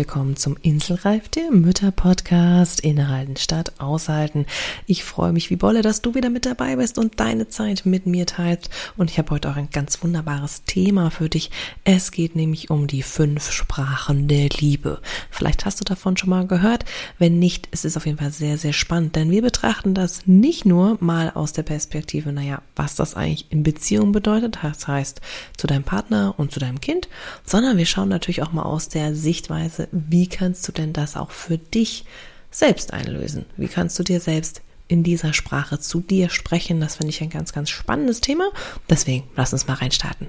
Willkommen zum Inselreif, der Mütter-Podcast. Innehalten statt aushalten. Ich freue mich wie Bolle, dass du wieder mit dabei bist und deine Zeit mit mir teilst. Und ich habe heute auch ein ganz wunderbares Thema für dich. Es geht nämlich um die fünf Sprachen der Liebe. Vielleicht hast du davon schon mal gehört. Wenn nicht, es ist auf jeden Fall sehr, sehr spannend, denn wir betrachten das nicht nur mal aus der Perspektive, naja, was das eigentlich in Beziehung bedeutet, das heißt zu deinem Partner und zu deinem Kind, sondern wir schauen natürlich auch mal aus der Sichtweise, wie kannst du denn das auch für dich selbst einlösen? Wie kannst du dir selbst in dieser Sprache zu dir sprechen? Das finde ich ein ganz, ganz spannendes Thema. Deswegen lass uns mal reinstarten.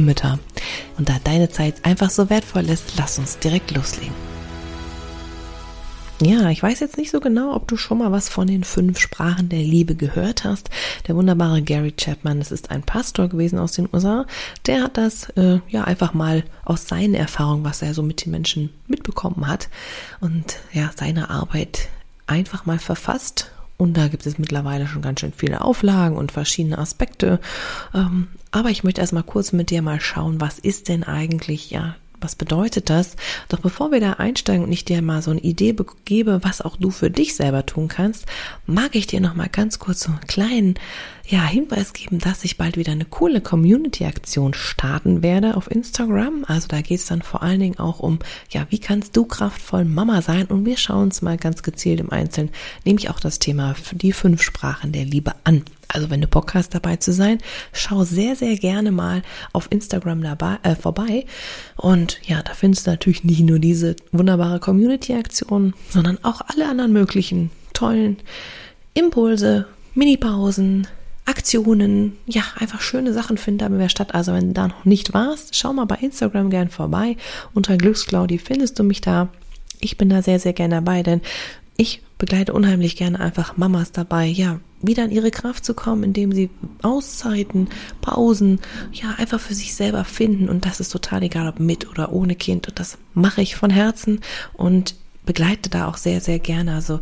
Mütter. Und da deine Zeit einfach so wertvoll ist, lass uns direkt loslegen. Ja, ich weiß jetzt nicht so genau, ob du schon mal was von den fünf Sprachen der Liebe gehört hast. Der wunderbare Gary Chapman, das ist ein Pastor gewesen aus den USA, der hat das äh, ja einfach mal aus seinen Erfahrungen, was er so mit den Menschen mitbekommen hat und ja, seine Arbeit einfach mal verfasst und da gibt es mittlerweile schon ganz schön viele Auflagen und verschiedene Aspekte. Ähm, aber ich möchte erstmal kurz mit dir mal schauen, was ist denn eigentlich ja was bedeutet das? Doch bevor wir da einsteigen und ich dir mal so eine Idee gebe, was auch du für dich selber tun kannst, mag ich dir noch mal ganz kurz so einen kleinen ja, Hinweis geben, dass ich bald wieder eine coole Community-Aktion starten werde auf Instagram. Also da geht es dann vor allen Dingen auch um, ja, wie kannst du kraftvoll Mama sein? Und wir schauen uns mal ganz gezielt im Einzelnen, nämlich auch das Thema für die fünf Sprachen der Liebe an. Also wenn du Bock hast, dabei zu sein, schau sehr, sehr gerne mal auf Instagram dabei, äh, vorbei. Und ja, da findest du natürlich nicht nur diese wunderbare Community-Aktion, sondern auch alle anderen möglichen tollen Impulse, Minipausen, Aktionen, ja, einfach schöne Sachen finden da in statt. Also wenn du da noch nicht warst, schau mal bei Instagram gern vorbei. Unter Glücksclaudi findest du mich da. Ich bin da sehr, sehr gerne dabei, denn ich begleite unheimlich gerne einfach Mamas dabei, ja, wieder in ihre Kraft zu kommen, indem sie Auszeiten, Pausen, ja, einfach für sich selber finden. Und das ist total egal, ob mit oder ohne Kind. Und das mache ich von Herzen und begleite da auch sehr, sehr gerne. Also,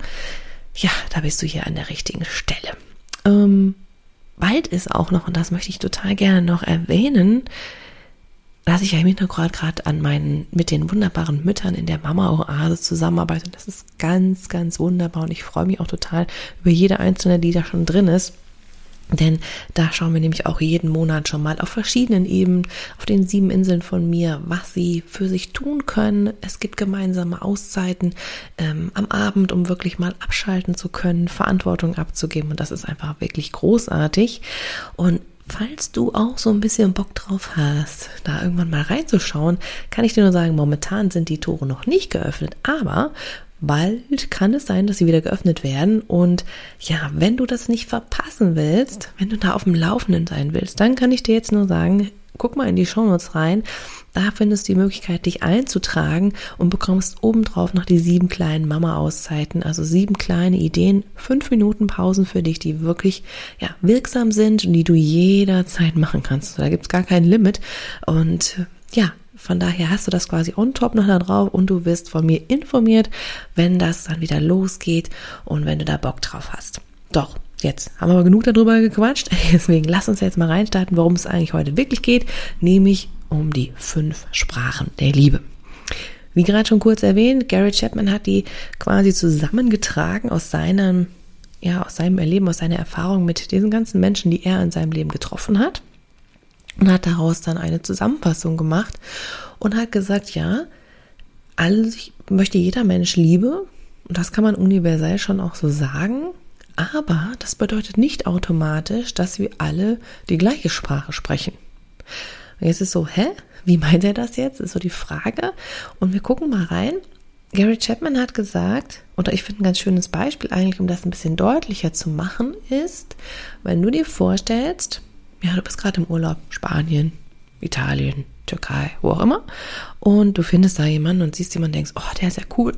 ja, da bist du hier an der richtigen Stelle. Ähm, bald ist auch noch, und das möchte ich total gerne noch erwähnen, dass ich ja im Hintergrund gerade an meinen, mit den wunderbaren Müttern in der Mama-Oase zusammenarbeite. Das ist ganz, ganz wunderbar und ich freue mich auch total über jede einzelne, die da schon drin ist. Denn da schauen wir nämlich auch jeden Monat schon mal auf verschiedenen Ebenen, auf den sieben Inseln von mir, was sie für sich tun können. Es gibt gemeinsame Auszeiten ähm, am Abend, um wirklich mal abschalten zu können, Verantwortung abzugeben. Und das ist einfach wirklich großartig. Und Falls du auch so ein bisschen Bock drauf hast, da irgendwann mal reinzuschauen, kann ich dir nur sagen, momentan sind die Tore noch nicht geöffnet, aber bald kann es sein, dass sie wieder geöffnet werden. Und ja, wenn du das nicht verpassen willst, wenn du da auf dem Laufenden sein willst, dann kann ich dir jetzt nur sagen, guck mal in die Shownotes rein. Da findest du die Möglichkeit, dich einzutragen und bekommst obendrauf noch die sieben kleinen Mama-Auszeiten, also sieben kleine Ideen, fünf Minuten Pausen für dich, die wirklich ja, wirksam sind und die du jederzeit machen kannst. Da gibt's gar kein Limit. Und ja, von daher hast du das quasi on top noch da drauf und du wirst von mir informiert, wenn das dann wieder losgeht und wenn du da Bock drauf hast. Doch, jetzt haben wir aber genug darüber gequatscht. Deswegen lass uns jetzt mal reinstarten, worum es eigentlich heute wirklich geht, nämlich um die fünf Sprachen der Liebe. Wie gerade schon kurz erwähnt, Gary Chapman hat die quasi zusammengetragen aus seinem, ja, aus seinem Erleben, aus seiner Erfahrung mit diesen ganzen Menschen, die er in seinem Leben getroffen hat und hat daraus dann eine Zusammenfassung gemacht und hat gesagt, ja, alles möchte jeder Mensch Liebe und das kann man universell schon auch so sagen, aber das bedeutet nicht automatisch, dass wir alle die gleiche Sprache sprechen. Und jetzt ist so, hä? Wie meint er das jetzt? Ist so die Frage. Und wir gucken mal rein. Gary Chapman hat gesagt, oder ich finde ein ganz schönes Beispiel eigentlich, um das ein bisschen deutlicher zu machen, ist, wenn du dir vorstellst, ja, du bist gerade im Urlaub, Spanien, Italien, Türkei, wo auch immer. Und du findest da jemanden und siehst jemanden und denkst, oh, der ist ja cool.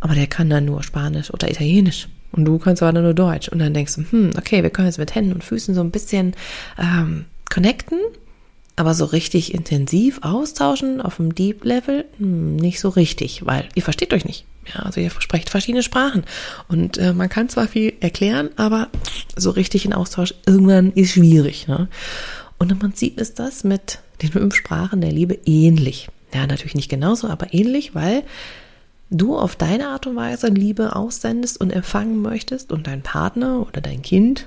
Aber der kann dann nur Spanisch oder Italienisch. Und du kannst aber nur Deutsch. Und dann denkst du, hm, okay, wir können jetzt mit Händen und Füßen so ein bisschen ähm, connecten, aber so richtig intensiv austauschen auf dem Deep Level hm, nicht so richtig, weil ihr versteht euch nicht. Ja, also ihr sprecht verschiedene Sprachen und äh, man kann zwar viel erklären, aber so richtig in Austausch irgendwann ist schwierig. Ne? Und im Prinzip ist das mit den fünf Sprachen der Liebe ähnlich. Ja, natürlich nicht genauso, aber ähnlich, weil du auf deine Art und Weise Liebe aussendest und empfangen möchtest und dein Partner oder dein Kind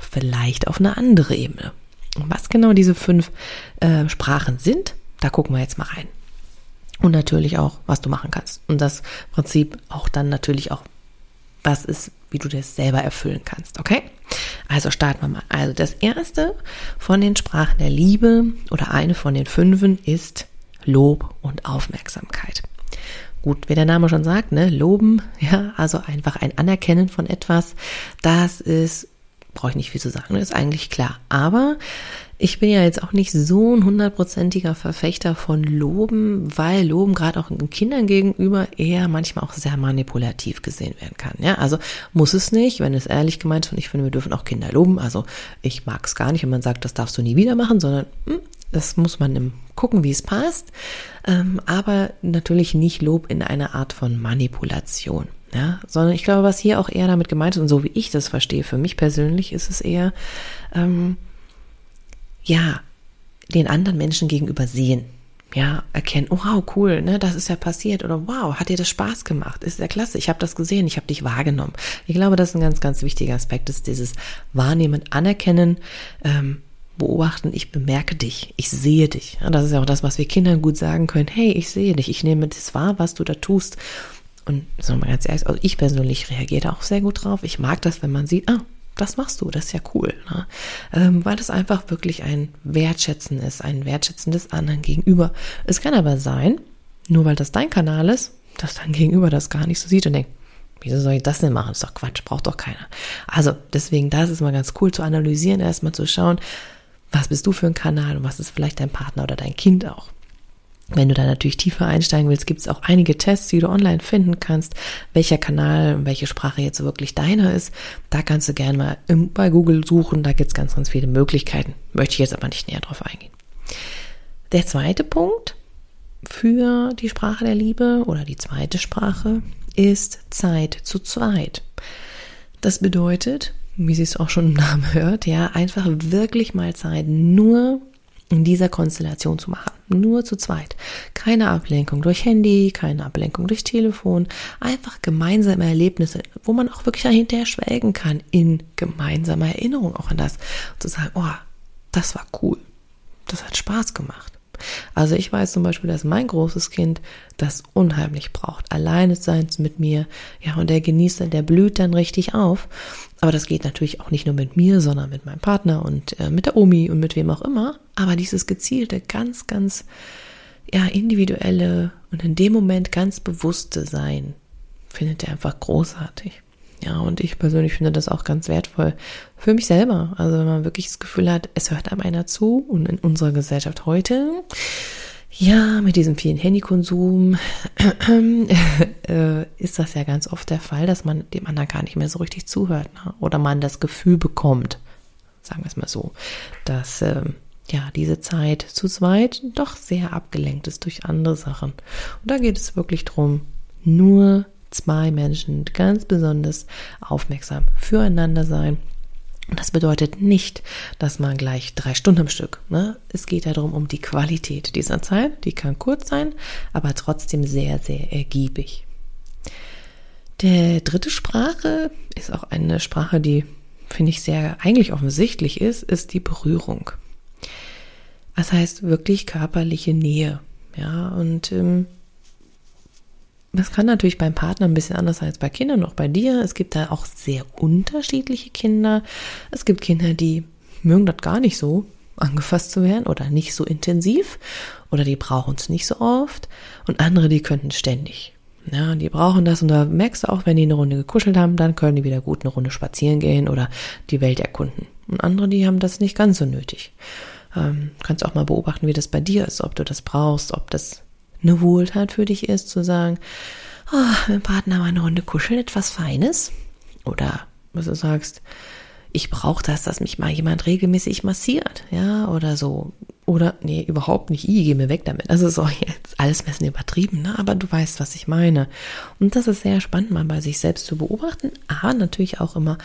vielleicht auf eine andere Ebene. Und was genau diese fünf äh, Sprachen sind, da gucken wir jetzt mal rein. Und natürlich auch, was du machen kannst. Und das Prinzip auch dann natürlich auch, was ist, wie du das selber erfüllen kannst. Okay? Also starten wir mal. Also das erste von den Sprachen der Liebe oder eine von den fünfen ist Lob und Aufmerksamkeit. Gut, wie der Name schon sagt, ne, loben, ja, also einfach ein Anerkennen von etwas, das ist, brauche ich nicht viel zu sagen, ist eigentlich klar. Aber ich bin ja jetzt auch nicht so ein hundertprozentiger Verfechter von Loben, weil Loben gerade auch Kindern gegenüber eher manchmal auch sehr manipulativ gesehen werden kann. Ja, also muss es nicht, wenn es ehrlich gemeint ist. Und ich finde, wir dürfen auch Kinder loben. Also ich mag es gar nicht, wenn man sagt, das darfst du nie wieder machen, sondern hm, das muss man gucken, wie es passt. Ähm, aber natürlich nicht Lob in einer Art von Manipulation. Ja, sondern ich glaube, was hier auch eher damit gemeint ist, und so wie ich das verstehe, für mich persönlich ist es eher, ähm, ja, den anderen Menschen gegenüber sehen. Ja, erkennen, oh wow, cool, ne, das ist ja passiert oder wow, hat dir das Spaß gemacht? Ist ja klasse, ich habe das gesehen, ich habe dich wahrgenommen. Ich glaube, das ist ein ganz, ganz wichtiger Aspekt, ist dieses Wahrnehmen, Anerkennen, ähm, beobachten, ich bemerke dich, ich sehe dich. das ist ja auch das, was wir Kindern gut sagen können. Hey, ich sehe dich, ich nehme das wahr, was du da tust. Und so mal ganz ehrlich, also ich persönlich reagiere da auch sehr gut drauf. Ich mag das, wenn man sieht, ah, das machst du, das ist ja cool. Ne? Ähm, weil das einfach wirklich ein Wertschätzen ist, ein Wertschätzen des anderen gegenüber. Es kann aber sein, nur weil das dein Kanal ist, dass dein Gegenüber das gar nicht so sieht und denkt, Wieso soll ich das denn machen? Das ist doch Quatsch, braucht doch keiner. Also deswegen, das ist mal ganz cool zu analysieren, erstmal zu schauen, was bist du für ein Kanal und was ist vielleicht dein Partner oder dein Kind auch. Wenn du da natürlich tiefer einsteigen willst, gibt es auch einige Tests, die du online finden kannst, welcher Kanal und welche Sprache jetzt wirklich deiner ist. Da kannst du gerne mal bei Google suchen, da gibt es ganz, ganz viele Möglichkeiten. Möchte ich jetzt aber nicht näher drauf eingehen. Der zweite Punkt für die Sprache der Liebe oder die zweite Sprache ist Zeit zu zweit. Das bedeutet, wie sie es auch schon im Namen hört, ja, einfach wirklich mal Zeit nur in dieser Konstellation zu machen. Nur zu zweit. Keine Ablenkung durch Handy, keine Ablenkung durch Telefon. Einfach gemeinsame Erlebnisse, wo man auch wirklich hinterher schwelgen kann in gemeinsamer Erinnerung auch an das. Zu sagen, oh, das war cool. Das hat Spaß gemacht. Also ich weiß zum Beispiel, dass mein großes Kind das unheimlich braucht. Alleine sein mit mir. Ja, und der genießt dann, der blüht dann richtig auf. Aber das geht natürlich auch nicht nur mit mir, sondern mit meinem Partner und äh, mit der Omi und mit wem auch immer. Aber dieses gezielte, ganz, ganz, ja, individuelle und in dem Moment ganz bewusste Sein findet er einfach großartig. Ja, und ich persönlich finde das auch ganz wertvoll für mich selber. Also wenn man wirklich das Gefühl hat, es hört einem einer zu und in unserer Gesellschaft heute, ja, mit diesem vielen Handykonsum äh, ist das ja ganz oft der Fall, dass man dem anderen gar nicht mehr so richtig zuhört ne? oder man das Gefühl bekommt, sagen wir es mal so, dass äh, ja diese Zeit zu zweit doch sehr abgelenkt ist durch andere Sachen. Und da geht es wirklich drum, nur zwei Menschen ganz besonders aufmerksam füreinander sein. Und das bedeutet nicht, dass man gleich drei Stunden am Stück. Ne? Es geht darum, um die Qualität dieser Zeit. Die kann kurz sein, aber trotzdem sehr, sehr ergiebig. Der dritte Sprache ist auch eine Sprache, die finde ich sehr eigentlich offensichtlich ist, ist die Berührung. Das heißt wirklich körperliche Nähe. Ja, und ähm, das kann natürlich beim Partner ein bisschen anders sein als bei Kindern, auch bei dir. Es gibt da auch sehr unterschiedliche Kinder. Es gibt Kinder, die mögen das gar nicht so, angefasst zu werden oder nicht so intensiv oder die brauchen es nicht so oft und andere, die könnten ständig. Ja, die brauchen das und da merkst du auch, wenn die eine Runde gekuschelt haben, dann können die wieder gut eine Runde spazieren gehen oder die Welt erkunden. Und andere, die haben das nicht ganz so nötig. Ähm, kannst auch mal beobachten, wie das bei dir ist, ob du das brauchst, ob das eine Wohltat für dich ist, zu sagen, oh, mit dem Partner mal eine Runde kuscheln, etwas Feines. Oder was du sagst, ich brauche das, dass mich mal jemand regelmäßig massiert, ja, oder so. Oder, nee, überhaupt nicht, ich geh mir weg damit. Also so jetzt alles bisschen übertrieben, ne? aber du weißt, was ich meine. Und das ist sehr spannend, mal bei sich selbst zu beobachten, aber natürlich auch immer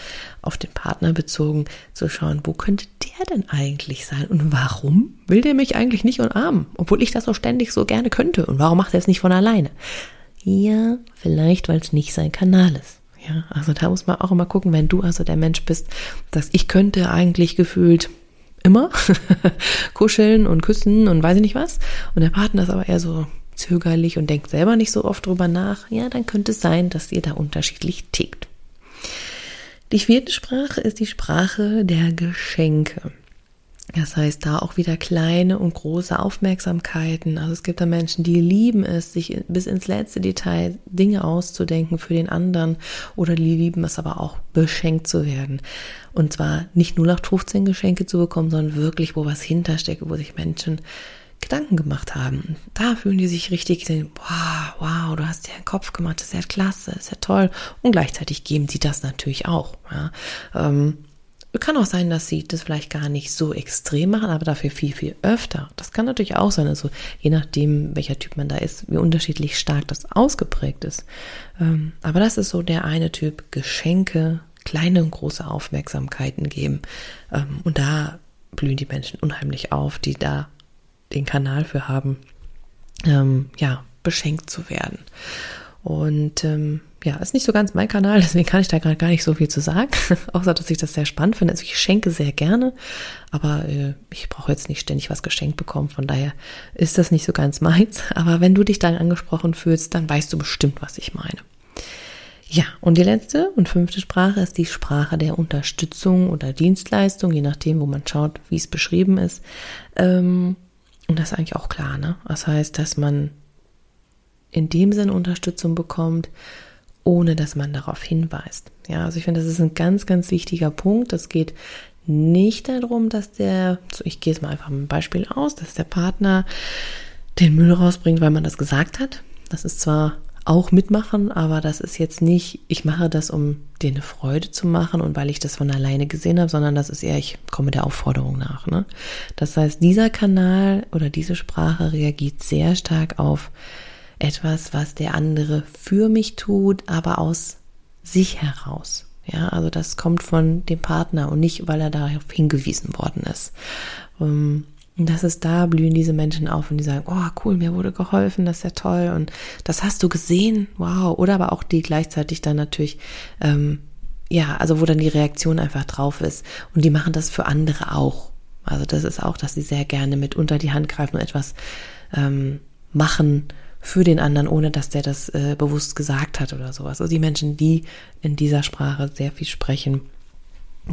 auf den Partner bezogen zu schauen, wo könnte der denn eigentlich sein und warum will der mich eigentlich nicht umarmen, obwohl ich das so ständig so gerne könnte und warum macht er es nicht von alleine? Ja, vielleicht, weil es nicht sein Kanal ist. Ja, also da muss man auch immer gucken, wenn du also der Mensch bist, dass ich könnte eigentlich gefühlt immer kuscheln und küssen und weiß ich nicht was. Und der Partner ist aber eher so zögerlich und denkt selber nicht so oft drüber nach. Ja, dann könnte es sein, dass ihr da unterschiedlich tickt. Die vierte Sprache ist die Sprache der Geschenke. Das heißt, da auch wieder kleine und große Aufmerksamkeiten. Also es gibt da Menschen, die lieben es, sich bis ins letzte Detail Dinge auszudenken für den anderen oder die lieben es aber auch beschenkt zu werden. Und zwar nicht nur nach 15 Geschenke zu bekommen, sondern wirklich, wo was hintersteckt, wo sich Menschen Gedanken gemacht haben. Da fühlen die sich richtig, wow, wow, du hast dir einen Kopf gemacht, das ist ja klasse, das ist ja toll. Und gleichzeitig geben sie das natürlich auch. Ja. Ähm, kann auch sein, dass sie das vielleicht gar nicht so extrem machen, aber dafür viel, viel öfter. Das kann natürlich auch sein. Also je nachdem, welcher Typ man da ist, wie unterschiedlich stark das ausgeprägt ist. Ähm, aber das ist so der eine Typ, Geschenke, kleine und große Aufmerksamkeiten geben. Ähm, und da blühen die Menschen unheimlich auf, die da den Kanal für haben, ähm, ja, beschenkt zu werden. Und ähm, ja, ist nicht so ganz mein Kanal, deswegen kann ich da gerade gar nicht so viel zu sagen, außer dass ich das sehr spannend finde. Also ich schenke sehr gerne, aber äh, ich brauche jetzt nicht ständig was geschenkt bekommen, von daher ist das nicht so ganz meins. Aber wenn du dich dann angesprochen fühlst, dann weißt du bestimmt, was ich meine. Ja, und die letzte und fünfte Sprache ist die Sprache der Unterstützung oder Dienstleistung, je nachdem, wo man schaut, wie es beschrieben ist. Ähm, und das ist eigentlich auch klar, ne? Das heißt, dass man in dem Sinne Unterstützung bekommt, ohne dass man darauf hinweist. Ja, also ich finde, das ist ein ganz, ganz wichtiger Punkt. Es geht nicht darum, dass der, ich gehe es mal einfach einem Beispiel aus, dass der Partner den Müll rausbringt, weil man das gesagt hat. Das ist zwar auch mitmachen, aber das ist jetzt nicht, ich mache das, um dir eine Freude zu machen und weil ich das von alleine gesehen habe, sondern das ist eher, ich komme der Aufforderung nach. Ne? Das heißt, dieser Kanal oder diese Sprache reagiert sehr stark auf etwas, was der andere für mich tut, aber aus sich heraus. Ja, also das kommt von dem Partner und nicht, weil er darauf hingewiesen worden ist. Ähm, und das ist da, blühen diese Menschen auf und die sagen, oh cool, mir wurde geholfen, das ist ja toll und das hast du gesehen, wow. Oder aber auch die gleichzeitig dann natürlich, ähm, ja, also wo dann die Reaktion einfach drauf ist. Und die machen das für andere auch. Also das ist auch, dass sie sehr gerne mit unter die Hand greifen und etwas ähm, machen, für den anderen, ohne dass der das äh, bewusst gesagt hat oder sowas. Also die Menschen, die in dieser Sprache sehr viel sprechen,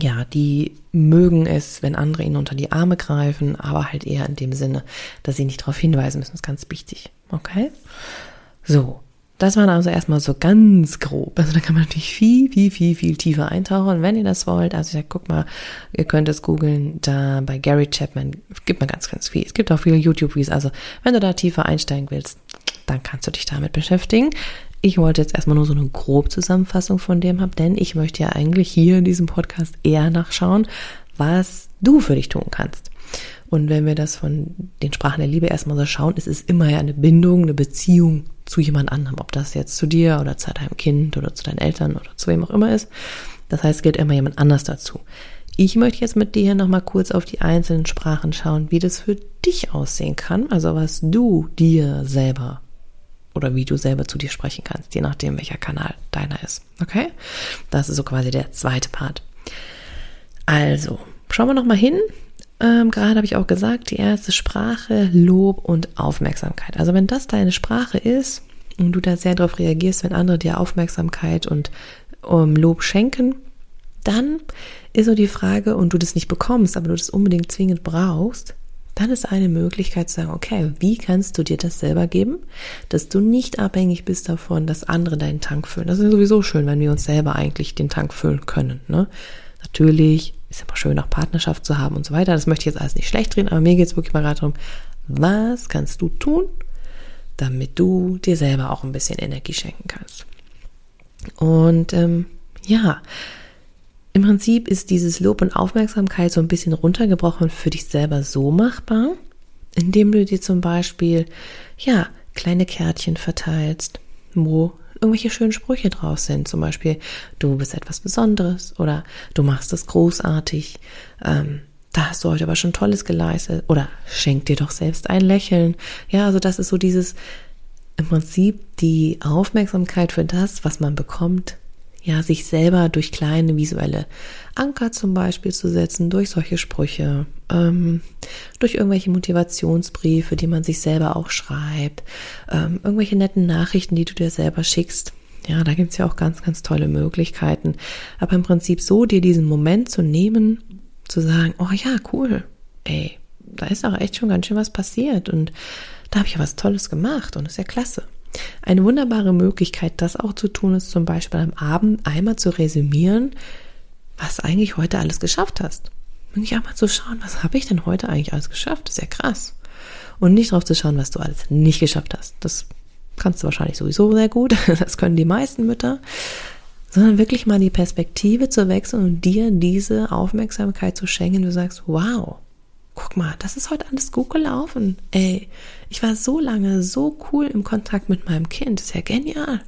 ja, die mögen es, wenn andere ihnen unter die Arme greifen, aber halt eher in dem Sinne, dass sie nicht darauf hinweisen müssen. Das ist ganz wichtig. Okay? So. Das war also erstmal so ganz grob. Also da kann man natürlich viel, viel, viel, viel tiefer eintauchen, wenn ihr das wollt. Also ja, guck mal, ihr könnt es googeln, da bei Gary Chapman gibt man ganz, ganz viel. Es gibt auch viele YouTube-Videos. Also wenn du da tiefer einsteigen willst, dann kannst du dich damit beschäftigen. Ich wollte jetzt erstmal nur so eine grobe Zusammenfassung von dem haben, denn ich möchte ja eigentlich hier in diesem Podcast eher nachschauen, was du für dich tun kannst. Und wenn wir das von den Sprachen der Liebe erstmal so schauen, ist es immer ja eine Bindung, eine Beziehung zu jemand anderem, ob das jetzt zu dir oder zu deinem Kind oder zu deinen Eltern oder zu wem auch immer ist. Das heißt, es gilt immer jemand anders dazu. Ich möchte jetzt mit dir nochmal kurz auf die einzelnen Sprachen schauen, wie das für dich aussehen kann, also was du dir selber oder wie du selber zu dir sprechen kannst, je nachdem, welcher Kanal deiner ist. Okay? Das ist so quasi der zweite Part. Also, schauen wir nochmal hin. Ähm, gerade habe ich auch gesagt, die erste Sprache, Lob und Aufmerksamkeit. Also wenn das deine Sprache ist und du da sehr darauf reagierst, wenn andere dir Aufmerksamkeit und um, Lob schenken, dann ist so die Frage, und du das nicht bekommst, aber du das unbedingt zwingend brauchst, dann ist eine Möglichkeit zu sagen, okay, wie kannst du dir das selber geben, dass du nicht abhängig bist davon, dass andere deinen Tank füllen. Das ist sowieso schön, wenn wir uns selber eigentlich den Tank füllen können. Ne? Natürlich ist immer schön, auch Partnerschaft zu haben und so weiter. Das möchte ich jetzt alles nicht schlecht drehen, aber mir geht es wirklich mal gerade darum, was kannst du tun, damit du dir selber auch ein bisschen Energie schenken kannst. Und ähm, ja, im Prinzip ist dieses Lob und Aufmerksamkeit so ein bisschen runtergebrochen für dich selber so machbar, indem du dir zum Beispiel, ja, kleine Kärtchen verteilst, wo irgendwelche schönen Sprüche drauf sind. Zum Beispiel, du bist etwas Besonderes oder du machst es großartig. Ähm, da hast du heute aber schon Tolles geleistet oder schenk dir doch selbst ein Lächeln. Ja, also das ist so dieses im Prinzip die Aufmerksamkeit für das, was man bekommt, ja, sich selber durch kleine visuelle Anker zum Beispiel zu setzen, durch solche Sprüche, ähm, durch irgendwelche Motivationsbriefe, die man sich selber auch schreibt, ähm, irgendwelche netten Nachrichten, die du dir selber schickst. Ja, da gibt's ja auch ganz, ganz tolle Möglichkeiten. Aber im Prinzip so, dir diesen Moment zu nehmen, zu sagen, oh ja, cool, ey, da ist auch echt schon ganz schön was passiert und da habe ich ja was Tolles gemacht und ist ja klasse. Eine wunderbare Möglichkeit, das auch zu tun, ist zum Beispiel am Abend einmal zu resümieren, was eigentlich heute alles geschafft hast. Nicht einmal zu schauen, was habe ich denn heute eigentlich alles geschafft? Das ist ja krass. Und nicht darauf zu schauen, was du alles nicht geschafft hast. Das kannst du wahrscheinlich sowieso sehr gut. Das können die meisten Mütter. Sondern wirklich mal die Perspektive zu wechseln und dir diese Aufmerksamkeit zu schenken. Du sagst, wow, guck mal, das ist heute alles gut gelaufen. Ey, ich war so lange so cool im Kontakt mit meinem Kind. Ist ja genial.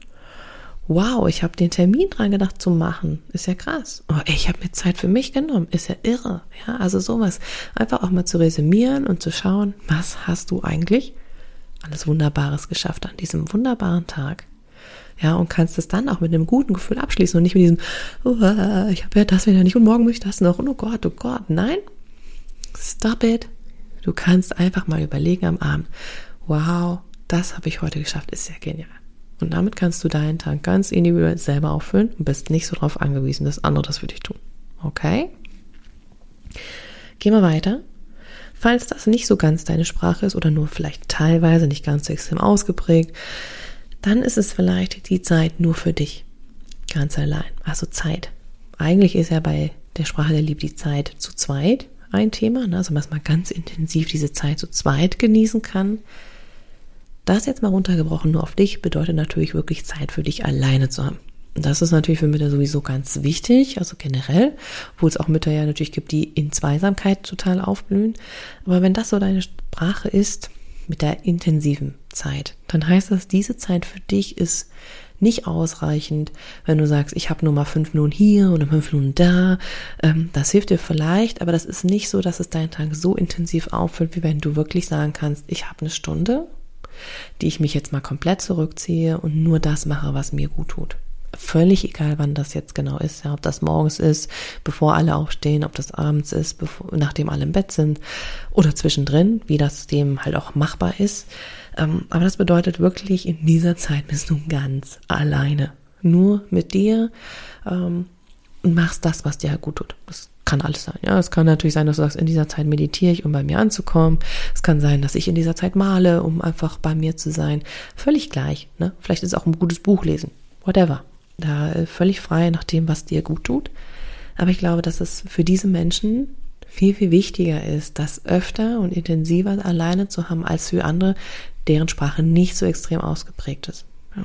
Wow, ich habe den Termin dran gedacht zu machen. Ist ja krass. Oh, ey, ich habe mir Zeit für mich genommen. Ist ja irre. Ja, also sowas. Einfach auch mal zu resümieren und zu schauen, was hast du eigentlich alles Wunderbares geschafft an diesem wunderbaren Tag. Ja, und kannst es dann auch mit einem guten Gefühl abschließen und nicht mit diesem, oh, ich habe ja das wieder nicht und morgen muss ich das noch und oh Gott, oh Gott. Nein, Stop it. Du kannst einfach mal überlegen am Abend, wow, das habe ich heute geschafft, ist ja genial. Und damit kannst du deinen Tag ganz individuell selber auffüllen und bist nicht so darauf angewiesen, dass andere das für dich tun. Okay? Gehen wir weiter. Falls das nicht so ganz deine Sprache ist oder nur vielleicht teilweise nicht ganz so extrem ausgeprägt, dann ist es vielleicht die Zeit nur für dich. Ganz allein. Also Zeit. Eigentlich ist ja bei der Sprache der Liebe die Zeit zu zweit ein Thema, ne? also dass man ganz intensiv diese Zeit zu zweit genießen kann. Das jetzt mal runtergebrochen nur auf dich bedeutet natürlich wirklich Zeit für dich alleine zu haben. Das ist natürlich für Mütter sowieso ganz wichtig, also generell, wo es auch Mütter ja natürlich gibt, die in Zweisamkeit total aufblühen. Aber wenn das so deine Sprache ist, mit der intensiven Zeit, dann heißt das, diese Zeit für dich ist nicht ausreichend, wenn du sagst, ich habe nur mal fünf Minuten hier und fünf Minuten da. Ähm, das hilft dir vielleicht, aber das ist nicht so, dass es deinen Tag so intensiv auffüllt, wie wenn du wirklich sagen kannst, ich habe eine Stunde, die ich mich jetzt mal komplett zurückziehe und nur das mache, was mir gut tut. Völlig egal, wann das jetzt genau ist, ja, ob das morgens ist, bevor alle aufstehen, ob das abends ist, bevor, nachdem alle im Bett sind oder zwischendrin, wie das dem halt auch machbar ist. Ähm, aber das bedeutet wirklich, in dieser Zeit bist du ganz alleine. Nur mit dir ähm, und machst das, was dir gut tut. Das kann alles sein. Ja, es kann natürlich sein, dass du sagst, in dieser Zeit meditiere ich, um bei mir anzukommen. Es kann sein, dass ich in dieser Zeit male, um einfach bei mir zu sein. Völlig gleich. Ne? Vielleicht ist es auch ein gutes Buch lesen. Whatever. Da äh, völlig frei nach dem, was dir gut tut. Aber ich glaube, dass es für diese Menschen viel, viel wichtiger ist, das öfter und intensiver alleine zu haben als für andere, deren Sprache nicht so extrem ausgeprägt ist. Ja.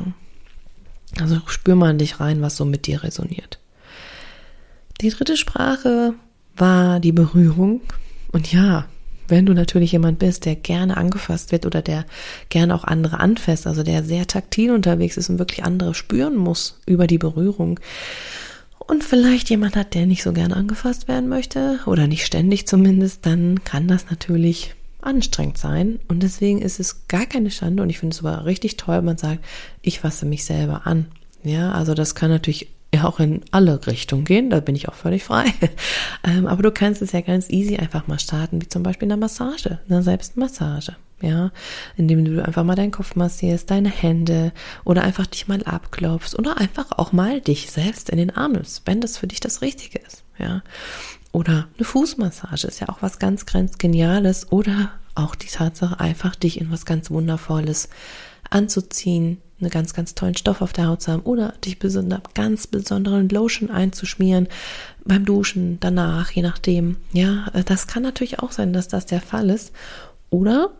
Also spür mal in dich rein, was so mit dir resoniert. Die dritte Sprache war die Berührung. Und ja, wenn du natürlich jemand bist, der gerne angefasst wird oder der gerne auch andere anfasst, also der sehr taktil unterwegs ist und wirklich andere spüren muss über die Berührung, und vielleicht jemand hat, der nicht so gerne angefasst werden möchte oder nicht ständig zumindest, dann kann das natürlich anstrengend sein. Und deswegen ist es gar keine Schande und ich finde es aber richtig toll, wenn man sagt, ich fasse mich selber an. Ja, also das kann natürlich auch in alle Richtungen gehen, da bin ich auch völlig frei. ähm, aber du kannst es ja ganz easy einfach mal starten, wie zum Beispiel in einer Massage, einer Selbstmassage. Ja, indem du einfach mal deinen Kopf massierst, deine Hände oder einfach dich mal abklopfst oder einfach auch mal dich selbst in den Arm nimmst, wenn das für dich das Richtige ist. Ja, Oder eine Fußmassage ist ja auch was ganz, ganz Geniales. Oder auch die Tatsache, einfach dich in was ganz Wundervolles anzuziehen, einen ganz, ganz tollen Stoff auf der Haut zu haben oder dich besonder, ganz besonderen Lotion einzuschmieren beim Duschen, danach, je nachdem. Ja, äh, das kann natürlich auch sein, dass das der Fall ist. Oder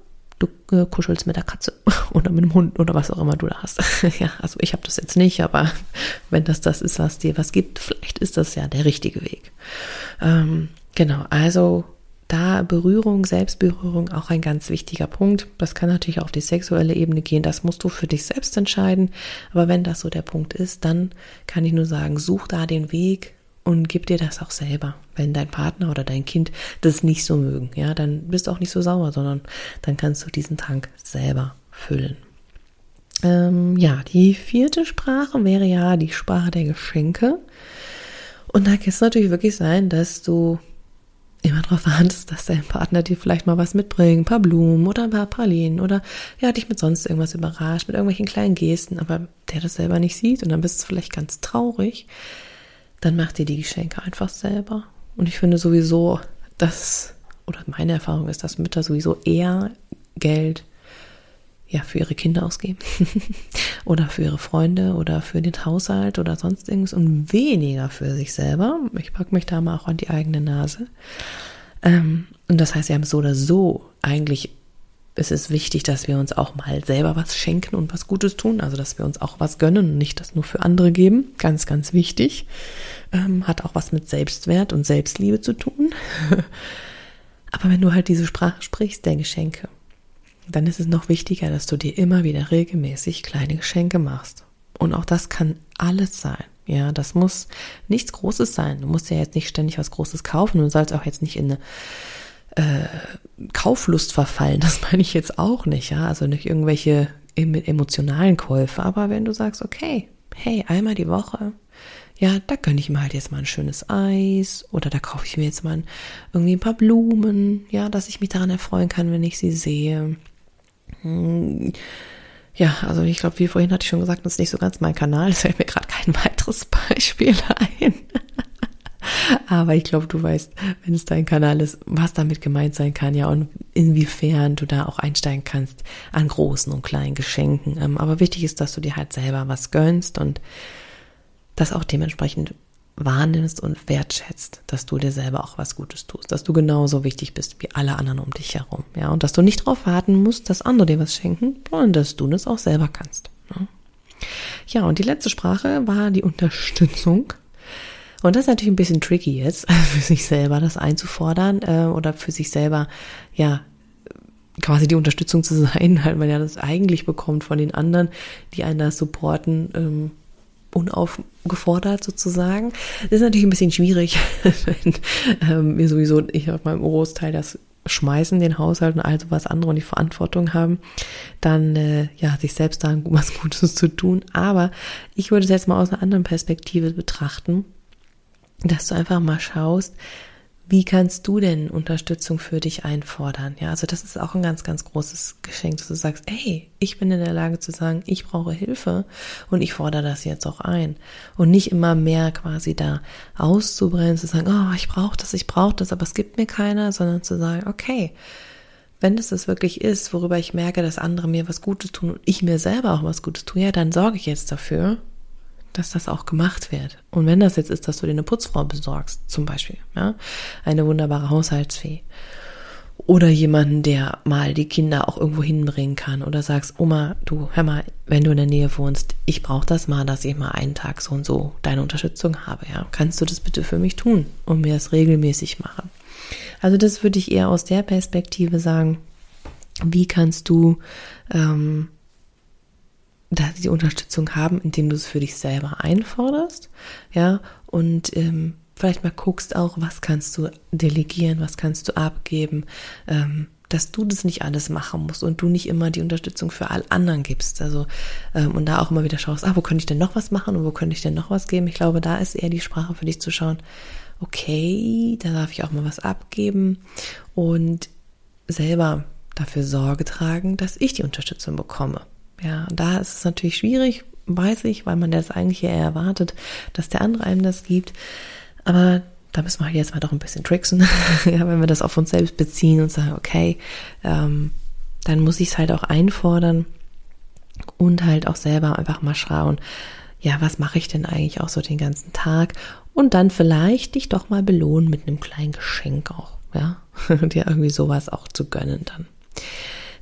du äh, kuschelst mit der Katze oder mit dem Hund oder was auch immer du da hast. ja, also ich habe das jetzt nicht, aber wenn das das ist, was dir was gibt, vielleicht ist das ja der richtige Weg. Ähm, genau, also da Berührung, Selbstberührung auch ein ganz wichtiger Punkt. Das kann natürlich auf die sexuelle Ebene gehen. Das musst du für dich selbst entscheiden. Aber wenn das so der Punkt ist, dann kann ich nur sagen, such da den Weg und gib dir das auch selber. Wenn dein Partner oder dein Kind das nicht so mögen, ja, dann bist du auch nicht so sauer, sondern dann kannst du diesen Tank selber füllen. Ähm, ja, die vierte Sprache wäre ja die Sprache der Geschenke. Und da kann es natürlich wirklich sein, dass du immer darauf wartest, dass dein Partner dir vielleicht mal was mitbringt, ein paar Blumen oder ein paar Pralinen oder ja, dich mit sonst irgendwas überrascht, mit irgendwelchen kleinen Gesten, aber der das selber nicht sieht und dann bist du vielleicht ganz traurig, dann mach dir die Geschenke einfach selber. Und ich finde sowieso, dass, oder meine Erfahrung ist, dass Mütter sowieso eher Geld ja, für ihre Kinder ausgeben oder für ihre Freunde oder für den Haushalt oder sonst irgendwas und weniger für sich selber. Ich packe mich da mal auch an die eigene Nase. Ähm, und das heißt, wir haben so oder so eigentlich ist es wichtig, dass wir uns auch mal selber was schenken und was Gutes tun, also dass wir uns auch was gönnen und nicht das nur für andere geben. Ganz, ganz wichtig. Ähm, hat auch was mit Selbstwert und Selbstliebe zu tun. Aber wenn du halt diese Sprache sprichst, der Geschenke, dann ist es noch wichtiger, dass du dir immer wieder regelmäßig kleine Geschenke machst. Und auch das kann alles sein. Ja, das muss nichts Großes sein. Du musst ja jetzt nicht ständig was Großes kaufen und sollst auch jetzt nicht in eine äh, Kauflust verfallen. Das meine ich jetzt auch nicht. Ja, also nicht irgendwelche emotionalen Käufe. Aber wenn du sagst, okay, hey, einmal die Woche, ja, da gönne ich mir halt jetzt mal ein schönes Eis oder da kaufe ich mir jetzt mal irgendwie ein paar Blumen, ja, dass ich mich daran erfreuen kann, wenn ich sie sehe. Hm, ja, also ich glaube, wie vorhin hatte ich schon gesagt, das ist nicht so ganz mein Kanal. Es fällt mir gerade kein weiteres Beispiel ein. Aber ich glaube, du weißt, wenn es dein Kanal ist, was damit gemeint sein kann, ja, und inwiefern du da auch einsteigen kannst an großen und kleinen Geschenken. Ähm, aber wichtig ist, dass du dir halt selber was gönnst und das auch dementsprechend wahrnimmst und wertschätzt, dass du dir selber auch was Gutes tust, dass du genauso wichtig bist wie alle anderen um dich herum, ja, und dass du nicht darauf warten musst, dass andere dir was schenken, sondern dass du das auch selber kannst. Ja, ja und die letzte Sprache war die Unterstützung. Und das ist natürlich ein bisschen tricky jetzt, für sich selber das einzufordern äh, oder für sich selber, ja, quasi die Unterstützung zu sein, weil man ja das eigentlich bekommt von den anderen, die einen da supporten, ähm, unaufgefordert sozusagen. Das ist natürlich ein bisschen schwierig, wenn ähm, wir sowieso, ich auf meinem Großteil das schmeißen, den Haushalt und all sowas andere und die Verantwortung haben, dann äh, ja, sich selbst da was Gutes zu tun. Aber ich würde es jetzt mal aus einer anderen Perspektive betrachten, dass du einfach mal schaust, wie kannst du denn Unterstützung für dich einfordern? Ja, also das ist auch ein ganz, ganz großes Geschenk, dass du sagst, hey, ich bin in der Lage zu sagen, ich brauche Hilfe und ich fordere das jetzt auch ein. Und nicht immer mehr quasi da auszubrennen, zu sagen, oh, ich brauche das, ich brauche das, aber es gibt mir keiner, sondern zu sagen, okay, wenn es das wirklich ist, worüber ich merke, dass andere mir was Gutes tun und ich mir selber auch was Gutes tue, ja, dann sorge ich jetzt dafür dass das auch gemacht wird. Und wenn das jetzt ist, dass du dir eine Putzfrau besorgst, zum Beispiel, ja, eine wunderbare Haushaltsfee. Oder jemanden, der mal die Kinder auch irgendwo hinbringen kann. Oder sagst, Oma, du, hör mal, wenn du in der Nähe wohnst, ich brauche das mal, dass ich mal einen Tag so und so deine Unterstützung habe. Ja, kannst du das bitte für mich tun und mir das regelmäßig machen? Also das würde ich eher aus der Perspektive sagen, wie kannst du ähm, die Unterstützung haben, indem du es für dich selber einforderst, ja, und ähm, vielleicht mal guckst auch, was kannst du delegieren, was kannst du abgeben, ähm, dass du das nicht alles machen musst und du nicht immer die Unterstützung für all anderen gibst. Also ähm, und da auch immer wieder schaust, ah, wo könnte ich denn noch was machen und wo könnte ich denn noch was geben? Ich glaube, da ist eher die Sprache für dich zu schauen, okay, da darf ich auch mal was abgeben und selber dafür Sorge tragen, dass ich die Unterstützung bekomme. Ja, da ist es natürlich schwierig, weiß ich, weil man das eigentlich eher erwartet, dass der andere einem das gibt. Aber da müssen wir halt jetzt mal doch ein bisschen tricksen, ja, wenn wir das auf uns selbst beziehen und sagen, okay, ähm, dann muss ich es halt auch einfordern und halt auch selber einfach mal schauen, ja, was mache ich denn eigentlich auch so den ganzen Tag? Und dann vielleicht dich doch mal belohnen mit einem kleinen Geschenk auch, ja, dir irgendwie sowas auch zu gönnen dann.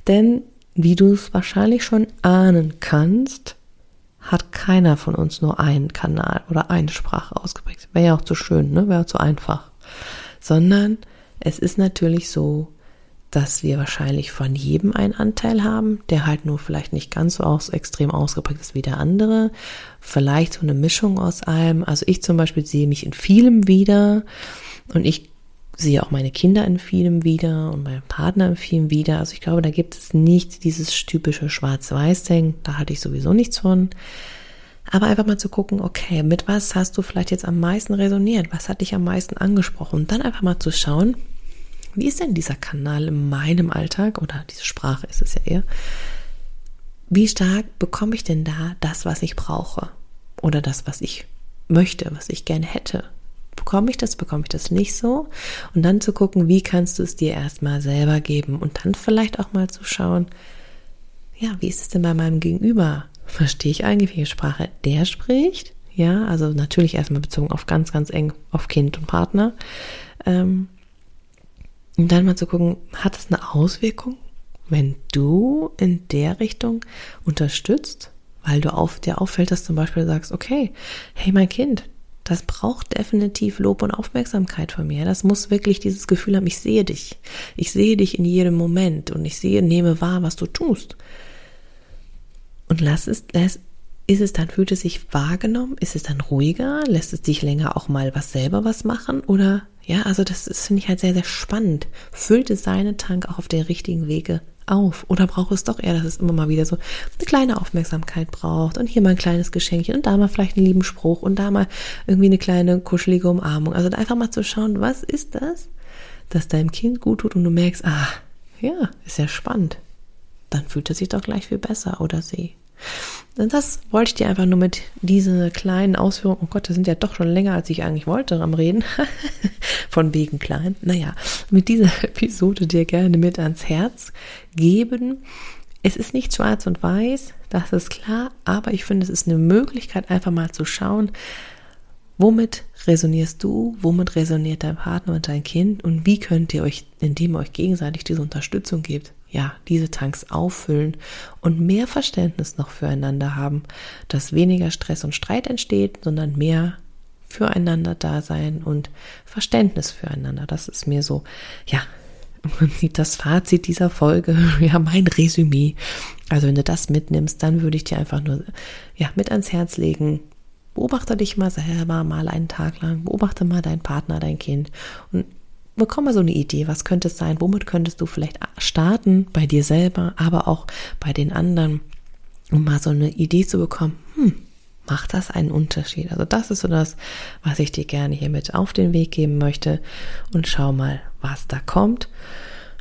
Denn wie du es wahrscheinlich schon ahnen kannst, hat keiner von uns nur einen Kanal oder eine Sprache ausgeprägt. Wäre ja auch zu schön, ne? Wäre zu einfach. Sondern es ist natürlich so, dass wir wahrscheinlich von jedem einen Anteil haben, der halt nur vielleicht nicht ganz so aus, extrem ausgeprägt ist wie der andere. Vielleicht so eine Mischung aus allem. Also ich zum Beispiel sehe mich in vielem wieder und ich sehe auch meine Kinder in vielem wieder und meinen Partner in vielem wieder. Also ich glaube, da gibt es nicht dieses typische Schwarz-Weiß-Ding. Da hatte ich sowieso nichts von. Aber einfach mal zu gucken, okay, mit was hast du vielleicht jetzt am meisten resoniert? Was hat dich am meisten angesprochen? Und dann einfach mal zu schauen, wie ist denn dieser Kanal in meinem Alltag oder diese Sprache ist es ja eher? Wie stark bekomme ich denn da das, was ich brauche? Oder das, was ich möchte, was ich gerne hätte? Bekomme ich das, bekomme ich das nicht so? Und dann zu gucken, wie kannst du es dir erstmal selber geben und dann vielleicht auch mal zu schauen, ja, wie ist es denn bei meinem Gegenüber? Verstehe ich eigentlich, welche Sprache der spricht? Ja, also natürlich erstmal bezogen auf ganz, ganz eng auf Kind und Partner. Ähm, und dann mal zu gucken, hat es eine Auswirkung, wenn du in der Richtung unterstützt? Weil du auf dir auffällt, dass zum Beispiel sagst, okay, hey mein Kind, das braucht definitiv Lob und Aufmerksamkeit von mir. Das muss wirklich dieses Gefühl haben, ich sehe dich. Ich sehe dich in jedem Moment und ich sehe, nehme wahr, was du tust. Und lass es, lass, ist es dann, fühlt es sich wahrgenommen? Ist es dann ruhiger? Lässt es dich länger auch mal was selber was machen? Oder, ja, also das, das finde ich halt sehr, sehr spannend. Füllt es seinen Tank auch auf den richtigen Wege auf? Oder braucht es doch eher, dass es immer mal wieder so eine kleine Aufmerksamkeit braucht und hier mal ein kleines Geschenkchen und da mal vielleicht einen lieben Spruch und da mal irgendwie eine kleine kuschelige Umarmung. Also einfach mal zu schauen, was ist das, das deinem Kind gut tut und du merkst, ah, ja, ist ja spannend. Dann fühlt es sich doch gleich viel besser oder sie. Das wollte ich dir einfach nur mit diesen kleinen Ausführungen, oh Gott, das sind ja doch schon länger, als ich eigentlich wollte am Reden, von wegen klein. Naja, mit dieser Episode dir gerne mit ans Herz geben. Es ist nicht schwarz und weiß, das ist klar, aber ich finde, es ist eine Möglichkeit, einfach mal zu schauen, womit resonierst du, womit resoniert dein Partner und dein Kind und wie könnt ihr euch, indem ihr euch gegenseitig diese Unterstützung gebt, ja, diese Tanks auffüllen und mehr Verständnis noch füreinander haben, dass weniger Stress und Streit entsteht, sondern mehr füreinander da sein und Verständnis füreinander. Das ist mir so, ja, man sieht das Fazit dieser Folge, ja, mein Resümee. Also wenn du das mitnimmst, dann würde ich dir einfach nur, ja, mit ans Herz legen. Beobachte dich mal selber mal einen Tag lang, beobachte mal deinen Partner, dein Kind und bekomme so eine Idee, was könnte es sein, womit könntest du vielleicht starten, bei dir selber, aber auch bei den anderen, um mal so eine Idee zu bekommen, hm, macht das einen Unterschied? Also das ist so das, was ich dir gerne hier mit auf den Weg geben möchte und schau mal, was da kommt.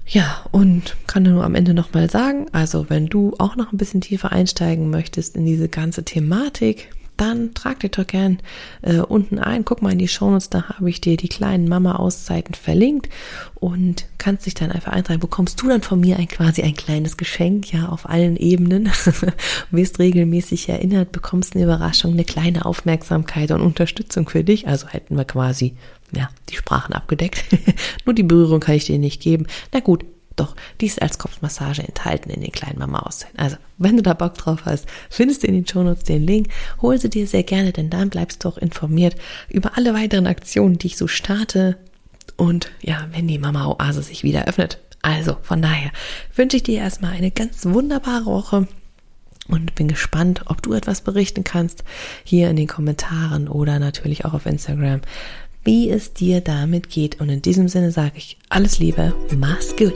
Ja, und kann nur am Ende nochmal sagen, also wenn du auch noch ein bisschen tiefer einsteigen möchtest in diese ganze Thematik, dann trag dir doch gern äh, unten ein. Guck mal in die Shownotes, da habe ich dir die kleinen Mama-Auszeiten verlinkt und kannst dich dann einfach eintragen. Bekommst du dann von mir ein quasi ein kleines Geschenk, ja, auf allen Ebenen. Wirst regelmäßig erinnert, bekommst eine Überraschung, eine kleine Aufmerksamkeit und Unterstützung für dich. Also hätten wir quasi ja, die Sprachen abgedeckt. Nur die Berührung kann ich dir nicht geben. Na gut, doch, die ist als Kopfmassage enthalten in den kleinen Mama-Auszeiten. Also, wenn du da Bock drauf hast, findest du in den Shownotes den Link. Hol sie dir sehr gerne, denn dann bleibst du auch informiert über alle weiteren Aktionen, die ich so starte. Und ja, wenn die Mama-Oase sich wieder öffnet. Also, von daher wünsche ich dir erstmal eine ganz wunderbare Woche und bin gespannt, ob du etwas berichten kannst hier in den Kommentaren oder natürlich auch auf Instagram wie es dir damit geht. Und in diesem Sinne sage ich alles Liebe, mach's gut.